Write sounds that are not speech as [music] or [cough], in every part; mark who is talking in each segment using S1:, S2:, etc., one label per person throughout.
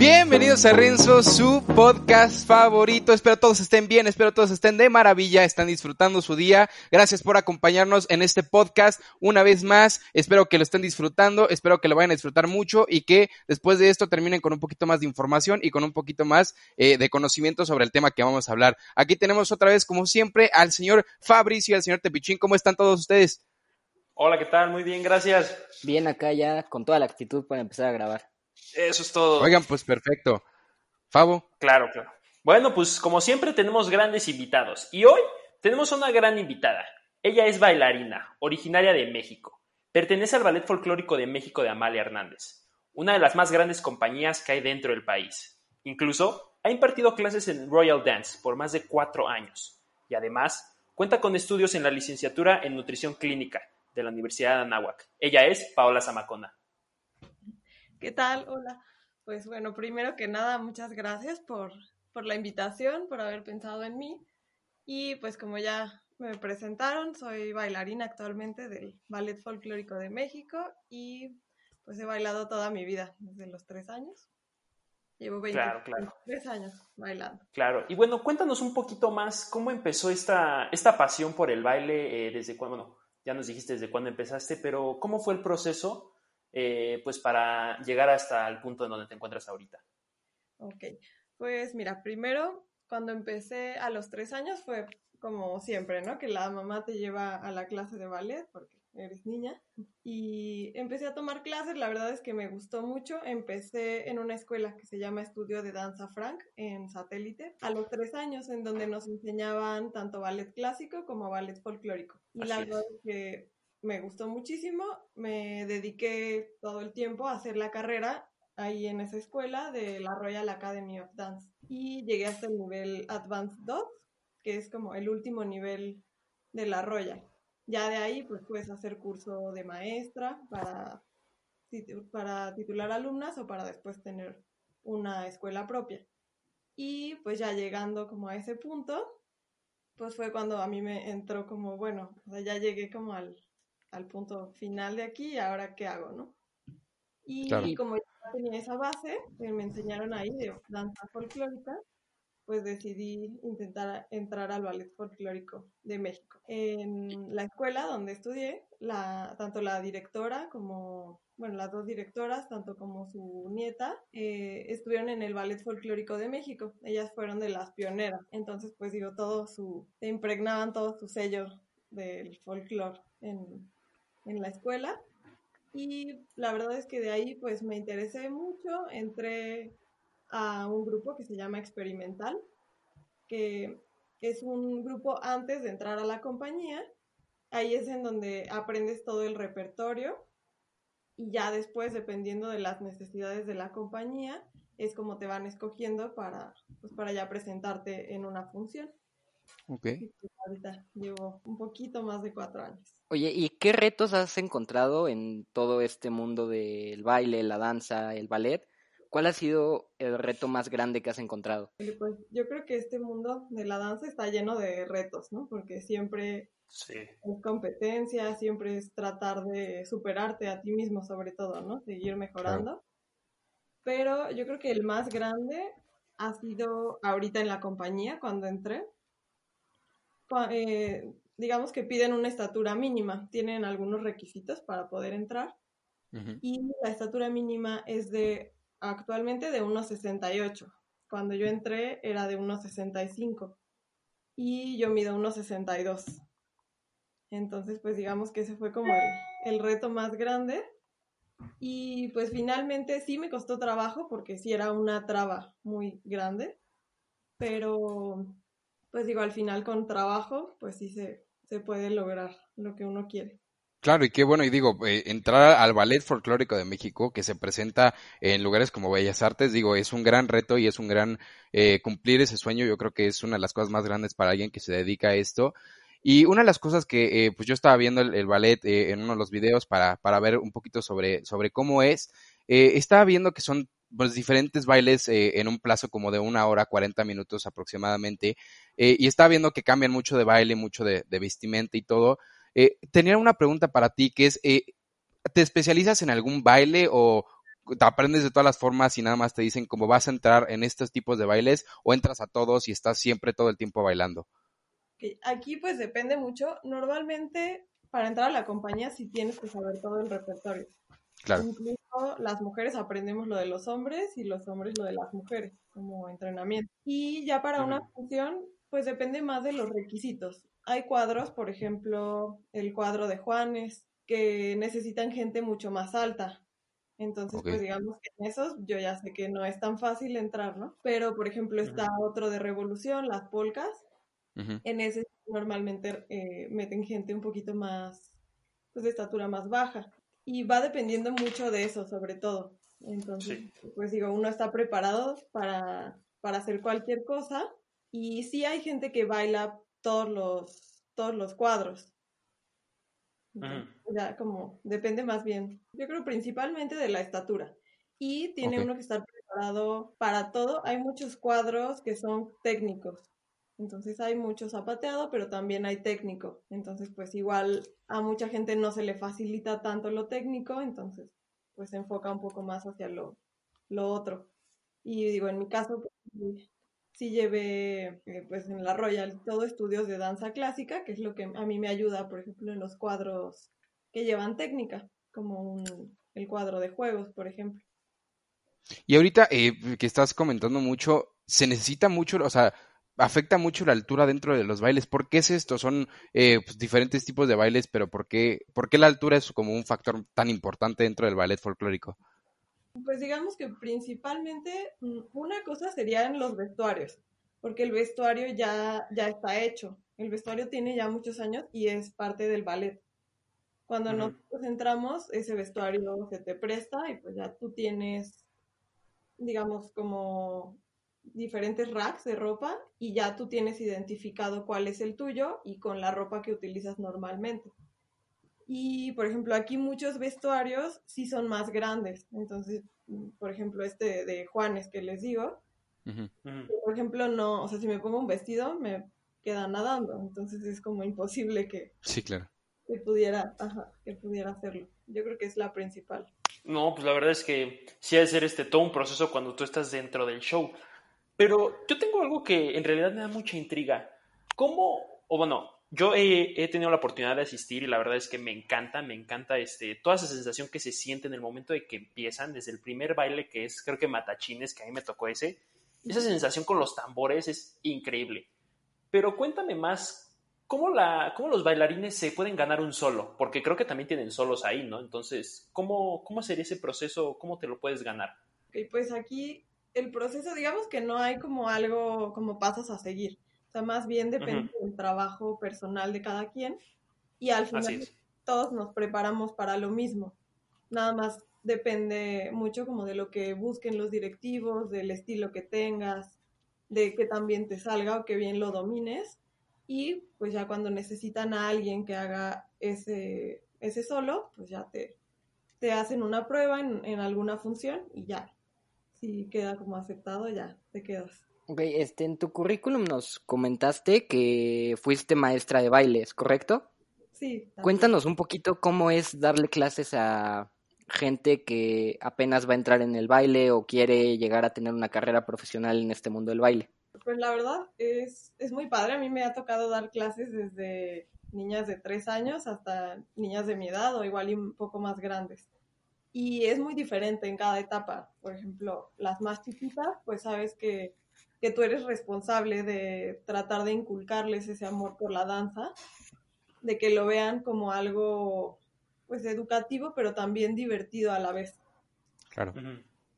S1: Bienvenidos a Renzo, su podcast favorito. Espero todos estén bien, espero todos estén de maravilla, están disfrutando su día. Gracias por acompañarnos en este podcast una vez más. Espero que lo estén disfrutando, espero que lo vayan a disfrutar mucho y que después de esto terminen con un poquito más de información y con un poquito más eh, de conocimiento sobre el tema que vamos a hablar. Aquí tenemos otra vez, como siempre, al señor Fabricio y al señor Tepichín. ¿Cómo están todos ustedes?
S2: Hola, ¿qué tal? Muy bien, gracias.
S3: Bien acá ya, con toda la actitud para empezar a grabar.
S2: Eso es todo.
S1: Oigan, pues perfecto. Fabo.
S2: Claro, claro. Bueno, pues como siempre tenemos grandes invitados y hoy tenemos una gran invitada. Ella es bailarina, originaria de México. Pertenece al Ballet Folclórico de México de Amalia Hernández, una de las más grandes compañías que hay dentro del país. Incluso ha impartido clases en Royal Dance por más de cuatro años y además cuenta con estudios en la licenciatura en nutrición clínica de la Universidad de Anáhuac. Ella es Paola Zamacona.
S4: ¿Qué tal? Hola. Pues bueno, primero que nada, muchas gracias por, por la invitación, por haber pensado en mí. Y pues como ya me presentaron, soy bailarina actualmente del Ballet Folclórico de México y pues he bailado toda mi vida, desde los tres años. Llevo 20,
S2: Claro, claro.
S4: 23 años bailando.
S2: Claro, y bueno, cuéntanos un poquito más cómo empezó esta, esta pasión por el baile, eh, desde cuándo, bueno, ya nos dijiste desde cuándo empezaste, pero ¿cómo fue el proceso eh, pues para llegar hasta el punto en donde te encuentras ahorita?
S4: Ok, pues mira, primero cuando empecé a los tres años fue como siempre, ¿no? Que la mamá te lleva a la clase de ballet porque eres niña. Y empecé a tomar clases, la verdad es que me gustó mucho. Empecé en una escuela que se llama Estudio de Danza Frank en satélite a los tres años, en donde nos enseñaban tanto ballet clásico como ballet folclórico. Y la
S2: es.
S4: verdad es que me gustó muchísimo. Me dediqué todo el tiempo a hacer la carrera ahí en esa escuela de la Royal Academy of Dance. Y llegué hasta el nivel Advanced 2, que es como el último nivel de la Royal. Ya de ahí, pues puedes hacer curso de maestra para, para titular alumnas o para después tener una escuela propia. Y pues ya llegando como a ese punto, pues fue cuando a mí me entró como, bueno, o sea, ya llegué como al, al punto final de aquí y ahora qué hago, ¿no? Y
S1: Claro.
S4: como ya tenía esa base que me enseñaron ahí de danza folclórica, pues decidí intentar entrar al ballet folclórico de México. En la escuela donde estudié, la, tanto la directora como, bueno, las dos directoras, tanto como su nieta, eh, estuvieron en el ballet folclórico de México. Ellas fueron de las pioneras. Entonces, pues digo, todo su, se impregnaban todo su sello del folclore en, en la escuela. Y la verdad es que de ahí pues me interesé mucho, entré a un grupo que se llama Experimental, que es un grupo antes de entrar a la compañía. Ahí es en donde aprendes todo el repertorio y ya después, dependiendo de las necesidades de la compañía, es como te van escogiendo para, pues, para ya presentarte en una función.
S1: Ok.
S4: Pues ahorita llevo un poquito más de cuatro años.
S3: Oye, ¿y qué retos has encontrado en todo este mundo del baile, la danza, el ballet? ¿Cuál ha sido el reto más grande que has encontrado?
S4: Pues yo creo que este mundo de la danza está lleno de retos, ¿no? Porque siempre
S2: Sí.
S4: es competencia, siempre es tratar de superarte a ti mismo sobre todo, ¿no? Seguir mejorando. Pero yo creo que el más grande ha sido ahorita en la compañía, cuando entré. Eh, digamos que piden una estatura mínima, tienen algunos requisitos para poder entrar
S1: Ujú.
S4: y la estatura mínima es de actualmente de 1,68. Cuando yo entré era de 1,65 y yo mido 1,62. Entonces, pues digamos que ese fue como el, el reto más grande. Y pues finalmente sí me costó trabajo porque sí era una traba muy grande, pero pues digo, al final con trabajo, pues sí se, se puede lograr lo que uno quiere.
S1: Claro, y qué bueno, y digo, eh, entrar al Ballet Folclórico de México, que se presenta en lugares como Bellas Artes, digo, es un gran reto y es un gran eh, cumplir ese sueño, yo creo que es una de las cosas más grandes para alguien que se dedica a esto. Y una de las cosas que eh, pues yo estaba viendo el, ballet eh, en uno de los videos para, para ver un poquito sobre, sobre cómo es, eh, estaba viendo que son pues, diferentes bailes en un plazo como de una hora, 40 minutos aproximadamente, y estaba viendo que cambian mucho de baile, mucho de vestimenta y todo. Tenía una pregunta para ti, que es, ¿te especializas en algún baile o te aprendes de todas las formas y nada más te dicen cómo vas a entrar en estos tipos de bailes o entras a todos y estás siempre todo el tiempo bailando?
S4: Aquí pues depende mucho. Normalmente para entrar a la compañía sí tienes que saber todo el repertorio.
S1: Claro.
S4: Incluso las mujeres aprendemos lo de los hombres y los hombres lo de las mujeres como entrenamiento. Y ya para una función pues depende más de los requisitos. Hay cuadros, por ejemplo, el cuadro de Juanes, que necesitan gente mucho más alta. Entonces, pues digamos que en esos yo ya sé que no es tan fácil entrar, ¿no? Pero, por ejemplo, está otro de Revolución, las polcas, en ese normalmente eh, meten gente un poquito más, pues de estatura más baja. Y va dependiendo mucho de eso, sobre todo. Entonces, pues digo, uno está preparado para, para hacer cualquier cosa. Y sí hay gente que baila todos los, todos los cuadros. Ya como depende más bien, yo creo principalmente de la estatura. Y tiene uno que estar preparado para todo. Hay muchos cuadros que son técnicos. Entonces hay mucho zapateado, pero también hay técnico. Entonces, pues igual a mucha gente no se le facilita tanto lo técnico, entonces pues se enfoca un poco más hacia lo, lo otro. Y digo, en mi caso, pues, sí llevé eh, pues en la Royal todo estudios de danza clásica, que es lo que a mí me ayuda, por ejemplo, en los cuadros que llevan técnica, como un, el cuadro de juegos, por ejemplo.
S1: Y ahorita eh, que estás comentando mucho, se necesita mucho, o sea, afecta mucho la altura dentro de los bailes. ¿Por qué es esto? Son eh, pues, diferentes tipos de bailes, pero ¿por qué, ¿por qué la altura es como un factor tan importante dentro del ballet folclórico?
S4: Pues digamos que principalmente mm, una cosa serían los vestuarios, porque el vestuario ya, ya está hecho. El vestuario tiene ya muchos años y es parte del ballet. Cuando nosotros entramos, ese vestuario se te presta y pues ya tú tienes, digamos, como diferentes racks de ropa y ya tú tienes identificado cuál es el tuyo y con la ropa que utilizas normalmente. Y, por ejemplo, aquí muchos vestuarios sí son más grandes. Entonces, por ejemplo, este de Juanes que les digo, por ejemplo, no, o sea, si me pongo un vestido me queda nadando. Entonces es como imposible que,
S1: sí, claro.
S4: que, pudiera, que pudiera hacerlo. Yo creo que es la principal.
S2: No, pues la verdad es que sí ha de ser este todo un proceso cuando tú estás dentro del show. Pero yo tengo algo que en realidad me da mucha intriga. ¿Cómo, o bueno, yo he, tenido la oportunidad de asistir y la verdad es que me encanta, me encanta este, toda esa sensación que se siente en el momento de que empiezan, desde el primer baile que es, creo que Matachines, que a mí me tocó ese, esa sensación con los tambores es increíble. Pero cuéntame más, ¿cómo, la, cómo los bailarines se pueden ganar un solo? Porque creo que también tienen solos ahí, ¿no? Entonces, ¿cómo, cómo sería ese proceso? ¿Cómo te lo puedes ganar?
S4: Ok, pues aquí el proceso, digamos que no hay como algo, como pasos a seguir. O sea, más bien depende del trabajo personal de cada quien. Y al final todos nos preparamos para lo mismo. Nada más depende mucho como de lo que busquen los directivos, del estilo que tengas, de que también te salga o que bien lo domines. Y pues ya cuando necesitan a alguien que haga ese, ese solo, pues ya te, te hacen una prueba en, en alguna función y ya si queda como aceptado, ya te quedas.
S3: Ok, este, en tu currículum nos comentaste que fuiste maestra de bailes, ¿correcto?
S4: Sí.
S3: Cuéntanos un poquito cómo es darle clases a gente que apenas va a entrar en el baile o quiere llegar a tener una carrera profesional en este mundo del baile.
S4: Pues la verdad es, es muy padre. A mí me ha tocado dar clases desde niñas de tres años hasta niñas de mi edad o igual y un poco más grandes y es muy diferente en cada etapa. Por ejemplo, las más chiquitas, pues sabes que, que, tú eres responsable de tratar de inculcarles ese amor por la danza, de que lo vean como algo pues educativo, pero también divertido a la vez.
S1: Claro.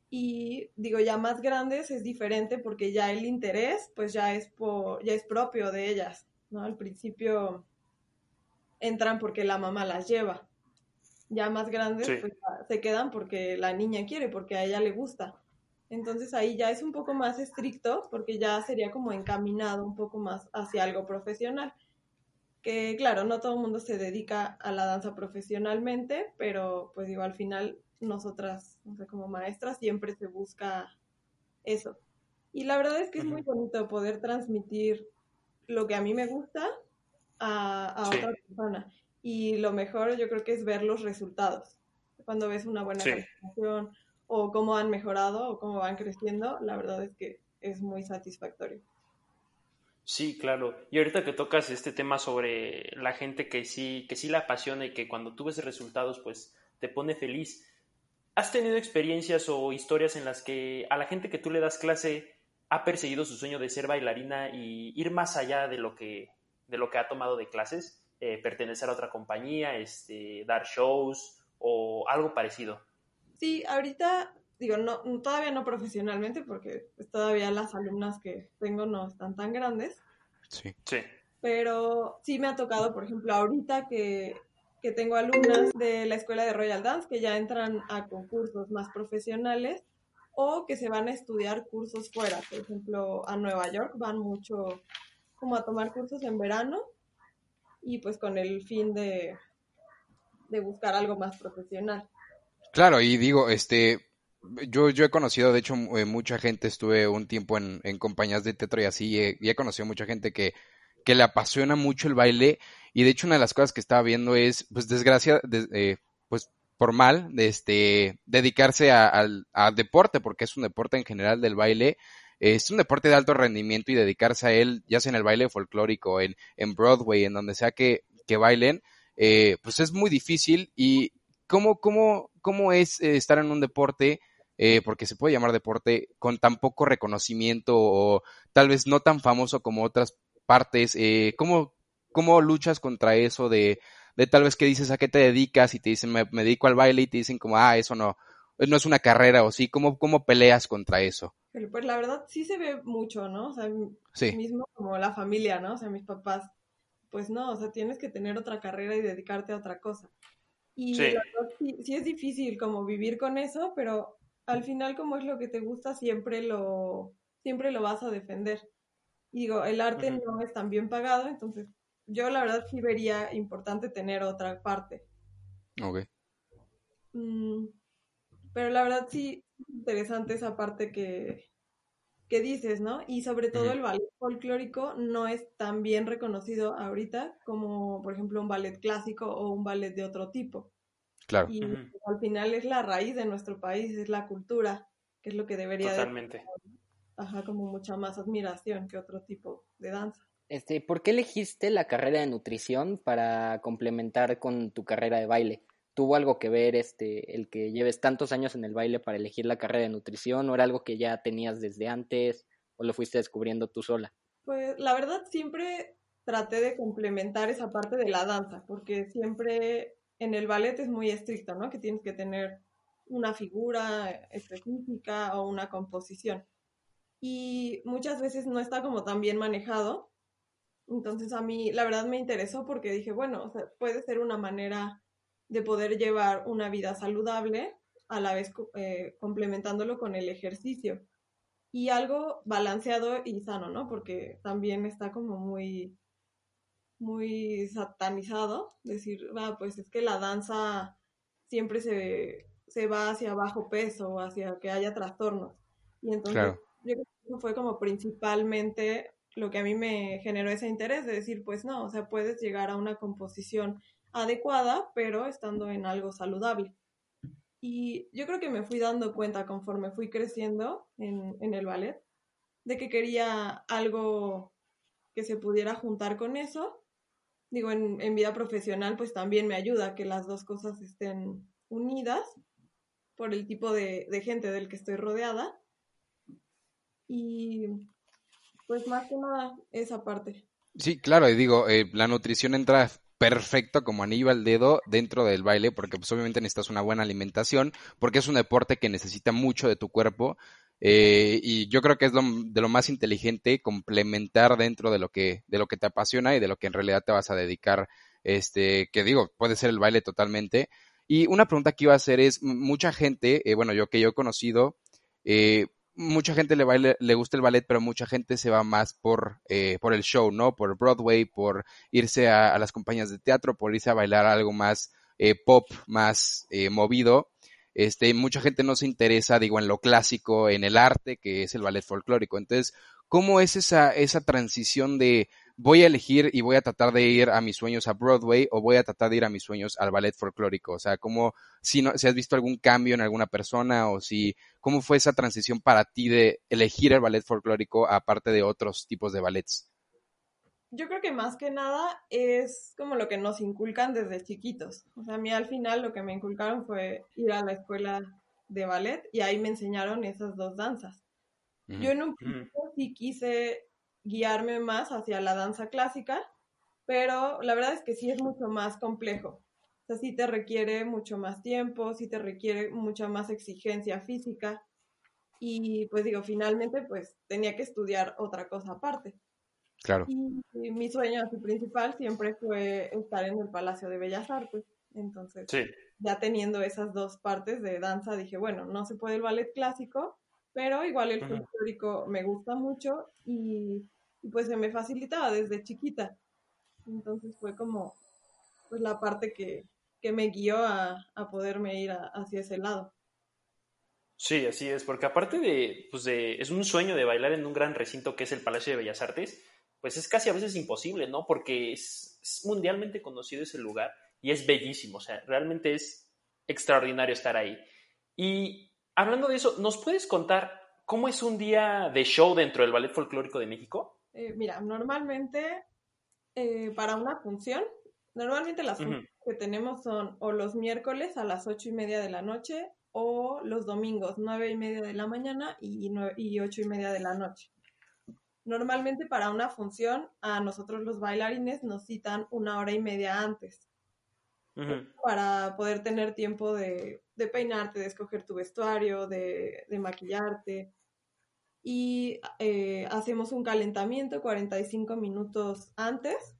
S4: Y digo, ya más grandes es diferente porque ya el interés pues ya es por, ya es propio de ellas, ¿no? Al principio entran porque la mamá las lleva ya más grandes
S2: Sí.
S4: pues, se quedan porque la niña quiere, porque a ella le gusta. Entonces ahí ya es un poco más estricto porque ya sería como encaminado un poco más hacia algo profesional. Que claro, no todo el mundo se dedica a la danza profesionalmente, pero pues digo, al final nosotras, como maestras siempre se busca eso. Y la verdad es que es muy bonito poder transmitir lo que a mí me gusta a, a
S2: Sí.
S4: otra persona. Y lo mejor yo creo que es ver los resultados. Cuando ves una buena
S2: Sí.
S4: O cómo han mejorado o cómo van creciendo, la verdad es que es muy satisfactorio.
S2: Sí, claro. Y ahorita que tocas este tema sobre la gente que sí, que sí la apasiona y que cuando tú ves resultados, pues te pone feliz. ¿Has tenido experiencias o historias en las que a la gente que tú le das clase ha perseguido su sueño de ser bailarina y ir más allá de lo que, de lo que ha tomado de clases? Eh, pertenecer a otra compañía, este, dar shows o algo parecido.
S4: Sí, ahorita, digo, no, todavía no profesionalmente porque pues, todavía las alumnas que tengo no están tan grandes,
S1: Sí.
S2: Sí.
S4: pero sí me ha tocado, por ejemplo, ahorita que, que tengo alumnas de la escuela de Royal Dance que ya entran a concursos más profesionales o que se van a estudiar cursos fuera, por ejemplo, a Nueva York van mucho como a tomar cursos en verano y pues con el fin de, de buscar algo más profesional.
S1: Claro, y digo, este, yo, yo he conocido, de hecho, eh, mucha gente, estuve un tiempo en, en compañías de teatro y así, eh, y he conocido mucha gente que, que le apasiona mucho el baile, y de hecho una de las cosas que estaba viendo es, pues, desgracia, des- eh, pues, por mal, de este, dedicarse a- al al deporte, porque es un deporte en general del baile, es un deporte de alto rendimiento y dedicarse a él, ya sea en el baile folclórico, en, en Broadway, en donde sea que, que bailen, pues es muy difícil y ¿cómo, cómo, cómo es eh, estar en un deporte, eh, porque se puede llamar deporte, con tan poco reconocimiento o tal vez no tan famoso como otras partes? Eh, ¿cómo, ¿Cómo luchas contra eso de, de tal vez que dices a qué te dedicas y te dicen me, me dedico al baile y te dicen como, ah, eso no, no es una carrera o sí? ¿Cómo, cómo peleas contra eso?
S4: Pero pues la verdad sí se ve mucho, ¿no? O sea,
S1: Sí,
S4: mismo como la familia, ¿no? O sea, mis papás, pues no, o sea, tienes que tener otra carrera y dedicarte a otra cosa. Y
S2: Sí.
S4: sí, sí es difícil como vivir con eso, pero al final como es lo que te gusta, siempre lo, siempre lo vas a defender. Y digo, el arte no es tan bien pagado, entonces yo la verdad sí vería importante tener otra parte.
S1: ok.
S4: Mm, pero la verdad sí es interesante esa parte que, que dices, ¿no? Y sobre todo el ballet folclórico no es tan bien reconocido ahorita como, por ejemplo, un ballet clásico o un ballet de otro tipo.
S1: Claro.
S4: Y al final es la raíz de nuestro país, es la cultura, que es lo que debería de
S2: Totalmente.
S4: ajá, como mucha más admiración que otro tipo de danza.
S3: Este, ¿por qué elegiste la carrera de nutrición para complementar con tu carrera de baile? ¿Tuvo algo que ver este, el que lleves tantos años en el baile para elegir la carrera de nutrición o era algo que ya tenías desde antes o lo fuiste descubriendo tú sola?
S4: Pues la verdad siempre traté de complementar esa parte de la danza, porque siempre en el ballet es muy estricto, ¿no? Que tienes que tener una figura específica o una composición. Y muchas veces no está como tan bien manejado. Entonces a mí la verdad me interesó porque dije, bueno, o sea, puede ser una manera de poder llevar una vida saludable a la vez eh, complementándolo con el ejercicio y algo balanceado y sano, ¿no? Porque también está como muy, muy satanizado, decir, ah, pues es que la danza siempre se, se va hacia bajo peso o hacia que haya trastornos. Y entonces
S1: Claro.
S4: yo creo que eso fue como principalmente lo que a mí me generó ese interés de decir, pues no, o sea, puedes llegar a una composición adecuada, pero estando en algo saludable. Y yo creo que me fui dando cuenta conforme fui creciendo en, el ballet, de que quería algo que se pudiera juntar con eso. Digo, en, vida profesional, pues también me ayuda que las dos cosas estén unidas por el tipo de, de gente del que estoy rodeada. Y pues más que nada esa parte.
S1: Sí, claro, y digo, eh, la nutrición entra perfecto como anillo al dedo dentro del baile, porque pues obviamente necesitas una buena alimentación, porque es un deporte que necesita mucho de tu cuerpo, eh, y yo creo que es de lo más inteligente complementar dentro de lo que, de lo que te apasiona y de lo que en realidad te vas a dedicar, este, que digo, puede ser el baile totalmente. Y una pregunta que iba a hacer es, mucha gente, eh, bueno, yo que yo he conocido, eh, mucha gente le, le gusta el ballet, pero mucha gente se va más por, eh, por el show, ¿no? Por Broadway, por irse a, las compañías de teatro, por irse a bailar algo más eh, pop, más eh, movido. Este, mucha gente no se interesa, digo, en lo clásico, en el arte, que es el ballet folclórico. Entonces, ¿cómo es esa, esa transición de voy a elegir y voy a tratar de ir a mis sueños a Broadway o voy a tratar de ir a mis sueños al ballet folclórico? O sea, ¿cómo, si, no, si has visto algún cambio en alguna persona o si, ¿cómo fue esa transición para ti de elegir el ballet folclórico aparte de otros tipos de ballets?
S4: Yo creo que más que nada es como lo que nos inculcan desde chiquitos. O sea, a mí al final lo que me inculcaron fue ir a la escuela de ballet y ahí me enseñaron esas dos danzas. Yo en un principio sí quise guiarme más hacia la danza clásica, pero la verdad es que sí es mucho más complejo. O sea, sí te requiere mucho más tiempo, sí te requiere mucha más exigencia física. Y pues digo, finalmente pues tenía que estudiar otra cosa aparte.
S1: Claro.
S4: Y, mi sueño así principal siempre fue estar en el Palacio de Bellas Artes. Entonces, ya teniendo esas dos partes de danza, dije, bueno, no se puede el ballet clásico, pero igual el folclórico me gusta mucho y, pues se me facilitaba desde chiquita. Entonces fue como pues la parte que, me guió a, poderme ir hacia ese lado.
S2: Sí, así es, porque aparte de, pues de, es un sueño de bailar en un gran recinto que es el Palacio de Bellas Artes, pues es casi a veces imposible, ¿no? Porque es, es mundialmente conocido ese lugar y es bellísimo, o sea, realmente es extraordinario estar ahí. Y hablando de eso, ¿nos puedes contar cómo es un día de show dentro del Ballet Folclórico de México?
S4: Eh, mira, normalmente eh, para una función, normalmente las funciones que tenemos son o los miércoles a las ocho y media de la noche o los domingos nueve y media de la mañana y, y ocho y media de la noche. Normalmente para una función a nosotros los bailarines nos citan una hora y media antes para poder tener tiempo de, peinarte, de escoger tu vestuario, de, maquillarte. Y eh, hacemos un calentamiento 45 minutos antes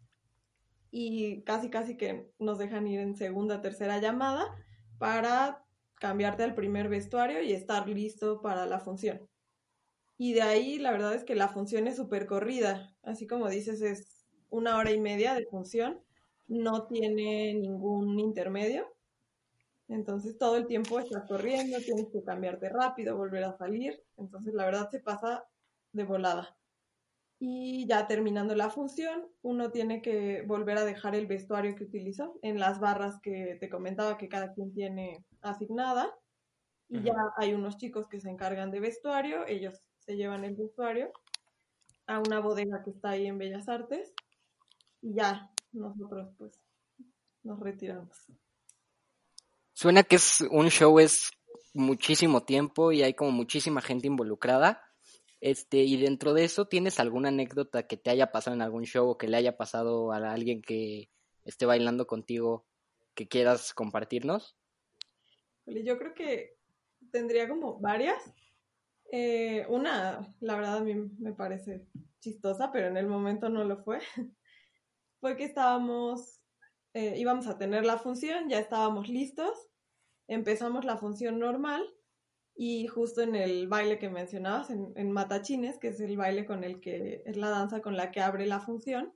S4: y casi casi que nos dejan ir en segunda, tercera llamada para cambiarte al primer vestuario y estar listo para la función. Y de ahí la verdad es que la función es súper corrida, así como dices, es una hora y media de función no tiene ningún intermedio. Entonces todo el tiempo estás corriendo, tienes que cambiarte rápido, volver a salir. Entonces la verdad se pasa de volada. Y ya terminando la función, uno tiene que volver a dejar el vestuario que utilizó en las barras que te comentaba que cada quien tiene asignada. Y ya hay unos chicos que se encargan de vestuario, ellos se llevan el vestuario a una bodega que está ahí en Bellas Artes. Y ya nosotros pues nos retiramos.
S3: Suena que es un show es muchísimo tiempo y hay como muchísima gente involucrada. Este, y dentro de eso, ¿tienes alguna anécdota que te haya pasado en algún show o que le haya pasado a alguien que esté bailando contigo que quieras compartirnos?
S4: Yo creo que tendría como varias. Eh, una, la verdad a mí me parece chistosa, pero en el momento no lo fue. [laughs] fue que estábamos, eh, íbamos a tener la función, ya estábamos listos, empezamos la función normal y justo en el baile que mencionabas, en, Matachines, que es el baile con el que, es la danza con la que abre la función,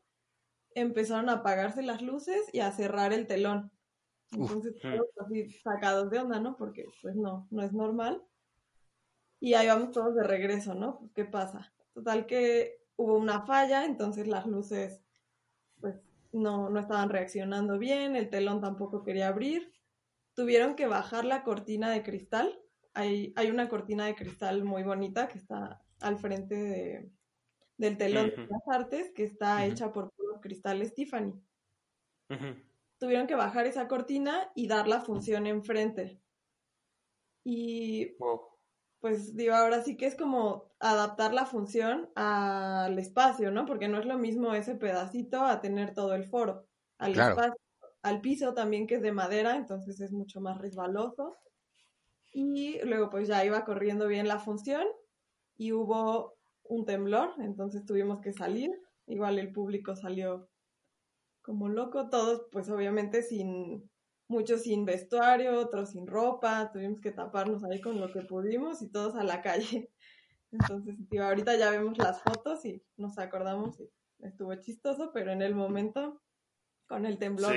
S4: empezaron a apagarse las luces y a cerrar el telón. Entonces, todos así sacados de onda, ¿no? Porque, pues no, no es normal. Y ahí vamos todos de regreso, ¿no? Pues, ¿Qué pasa? Total que hubo una falla, entonces las luces pues no, no estaban reaccionando bien, el telón tampoco quería abrir. Tuvieron que bajar la cortina de cristal. Hay, hay una cortina de cristal muy bonita que está al frente de, del telón de las artes, que está hecha por puro cristal Tiffany. Tuvieron que bajar esa cortina y dar la función enfrente. Y pues digo, ahora sí que es como adaptar la función al espacio, ¿no? Porque no es lo mismo ese pedacito a tener todo el foro. Al espacio, al piso también que es de madera, entonces es mucho más resbaloso. Y luego pues ya iba corriendo bien la función y hubo un temblor, entonces tuvimos que salir. Igual el público salió como loco, todos pues obviamente sin, muchos sin vestuario, otros sin ropa, tuvimos que taparnos ahí con lo que pudimos y todos a la calle. [laughs] Entonces, ahorita ya vemos las fotos y nos acordamos y estuvo chistoso, pero en el momento, con el temblor.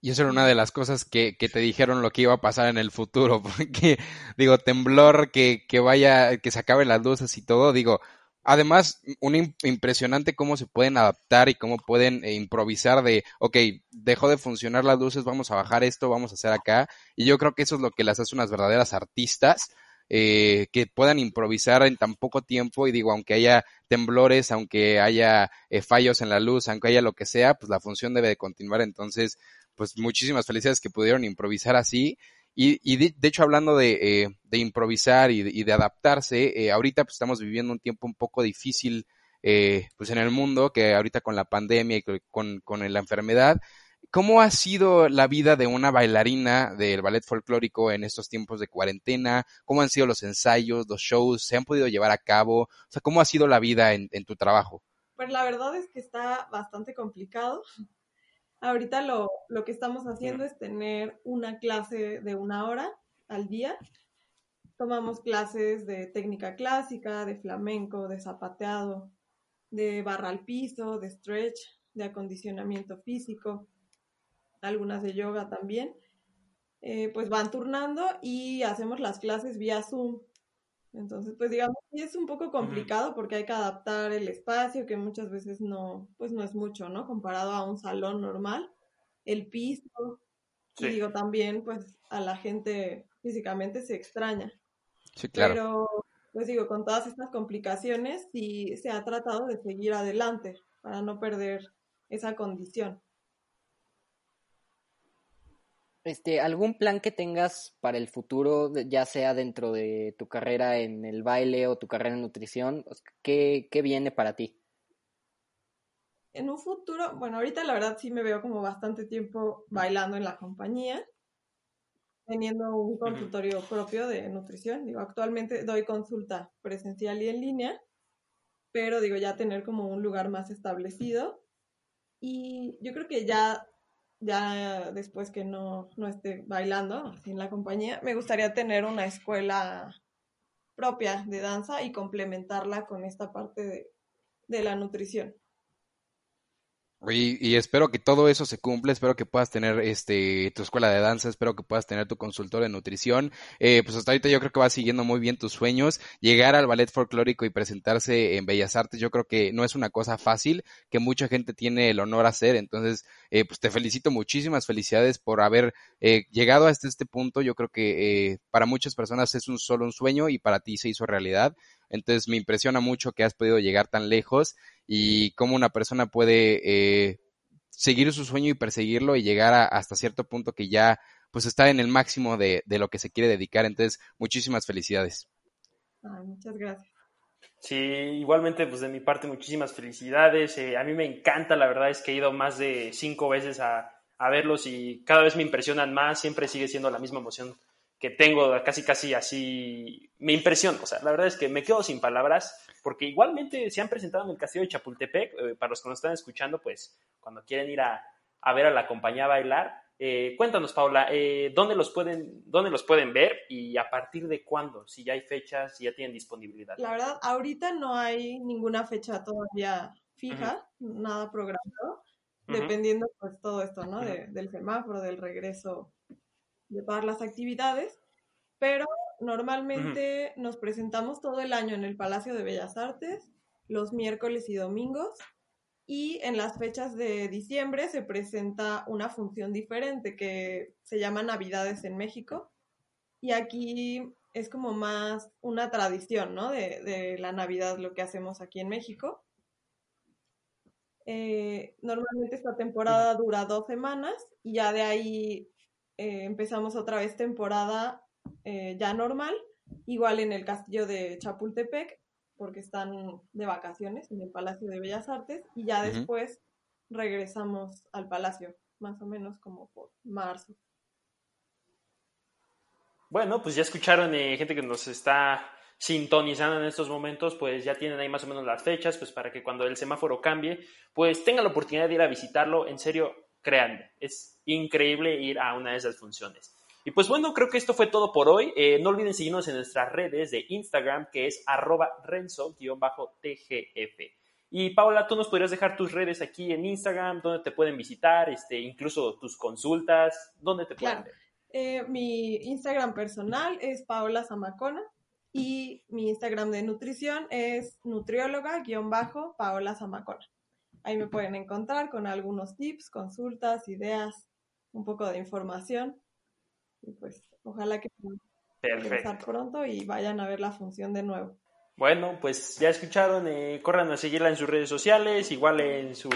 S1: Y eso era una de las cosas que, que, te dijeron lo que iba a pasar en el futuro, [laughs] porque digo, temblor, que, que vaya, que se acaben las luces y todo, digo, Además, un impresionante cómo se pueden adaptar y cómo pueden eh, improvisar de, ok, dejó de funcionar las luces, vamos a bajar esto, vamos a hacer acá. Y yo creo que eso es lo que las hace unas verdaderas artistas, eh, que puedan improvisar en tan poco tiempo. Y digo, aunque haya temblores, aunque haya eh, fallos en la luz, aunque haya lo que sea, pues la función debe de continuar. Entonces, pues muchísimas felicidades que pudieron improvisar así. Y, y de, hecho, hablando de, eh, de improvisar y de, y de adaptarse, eh, ahorita pues, estamos viviendo un tiempo un poco difícil eh, pues en el mundo, que ahorita con la pandemia y con, con la enfermedad. ¿Cómo ha sido la vida de una bailarina del ballet folclórico en estos tiempos de cuarentena? ¿Cómo han sido los ensayos, los shows? ¿Se han podido llevar a cabo? O sea, ¿cómo ha sido la vida en, en tu trabajo?
S4: Pues la verdad es que está bastante complicado. [laughs] Ahorita lo, lo que estamos haciendo es tener una clase de una hora al día. Tomamos clases de técnica clásica, de flamenco, de zapateado, de barra al piso, de stretch, de acondicionamiento físico, algunas de yoga también. Eh, pues van turnando y hacemos las clases vía Zoom. Entonces, pues digamos, es un poco complicado porque hay que adaptar el espacio, que muchas veces no, pues no es mucho, ¿no? Comparado a un salón normal, el piso, y digo, también, pues a la gente físicamente se extraña.
S1: Sí, claro.
S4: Pero, pues digo, con todas estas complicaciones, sí se ha tratado de seguir adelante para no perder esa condición.
S3: Este, ¿algún plan que tengas para el futuro, ya sea dentro de tu carrera en el baile o tu carrera en nutrición? ¿Qué, qué viene para ti?
S4: En un futuro, bueno, ahorita la verdad sí me veo como bastante tiempo bailando en la compañía, teniendo un consultorio propio de nutrición. Digo, actualmente doy consulta presencial y en línea, pero digo, ya tener como un lugar más establecido. Y yo creo que ya ya después que no, no esté bailando en la compañía, me gustaría tener una escuela propia de danza y complementarla con esta parte de la nutrición.
S1: Y, espero que todo eso se cumpla, espero que puedas tener este tu escuela de danza, espero que puedas tener tu consultor de nutrición. Eh, pues hasta ahorita yo creo que vas siguiendo muy bien tus sueños. Llegar al ballet folclórico y presentarse en Bellas Artes, yo creo que no es una cosa fácil, que mucha gente tiene el honor a hacer. Entonces, eh, pues te felicito muchísimas felicidades por haber eh, llegado hasta este punto. Yo creo que para muchas personas es un solo un sueño y para ti se hizo realidad. Entonces me impresiona mucho que has podido llegar tan lejos y cómo una persona puede eh, seguir su sueño y perseguirlo y llegar hasta cierto punto que ya pues está en el máximo de, de lo que se quiere dedicar. Entonces, muchísimas felicidades.
S4: muchas gracias.
S2: Sí, igualmente, pues de mi parte, muchísimas felicidades. Eh, a mí me encanta, la verdad es que he ido más de cinco veces a, a verlos y cada vez me impresionan más, siempre sigue siendo la misma emoción que tengo casi casi así, me impresiona, o sea, la verdad es que me quedo sin palabras, porque igualmente se han presentado en el castillo de Chapultepec, eh, para los que nos están escuchando, pues cuando quieren ir a, ver a la compañía a bailar, eh, cuéntanos, Paula, eh, ¿dónde, los pueden, ¿dónde los pueden ver y a partir de cuándo? Si ya hay fechas, si ya tienen disponibilidad.
S4: La verdad, ahorita no hay ninguna fecha todavía fija, nada programado, dependiendo pues todo esto, ¿no? del semáforo, del regreso de todas las actividades, pero normalmente nos presentamos todo el año en el Palacio de Bellas Artes, los miércoles y domingos, y en las fechas de diciembre se presenta una función diferente que se llama Navidades en México, y aquí es como más una tradición, ¿no? De, de la Navidad, lo que hacemos aquí en México. Eh, normalmente esta temporada dura dos semanas y ya de ahí eh, empezamos otra vez temporada eh, ya normal, igual en el castillo de Chapultepec, porque están de vacaciones en el Palacio de Bellas Artes, y ya después regresamos al palacio, más o menos como por marzo.
S2: Bueno, pues ya escucharon eh, gente que nos está sintonizando en estos momentos, pues ya tienen ahí más o menos las fechas, pues para que cuando el semáforo cambie, pues tengan la oportunidad de ir a visitarlo. En serio, créanme, es increíble ir a una de esas funciones. Y pues bueno, creo que esto fue todo por hoy. Eh, no olviden seguirnos en nuestras redes de Instagram, que es arroba renzo-tgf. Y Paula, tú nos podrías dejar tus redes aquí en Instagram, donde te pueden visitar, este, incluso tus consultas, dónde te pueden
S4: ver. Eh, mi Instagram personal es Paola Zamacona y mi Instagram de nutrición es nutrióloga-paola Zamacona. Ahí me pueden encontrar con algunos tips, consultas, ideas, un poco de información. Y pues ojalá que puedan empezar pronto y vayan a ver la función de nuevo.
S2: Bueno, pues ya escucharon, eh, corran a seguirla en sus redes sociales, igual en su,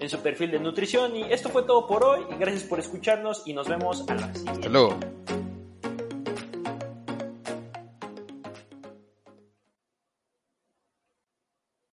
S2: en su perfil de nutrición. Y esto fue todo por hoy. Gracias por escucharnos y nos vemos a la siguiente.
S1: Hasta luego.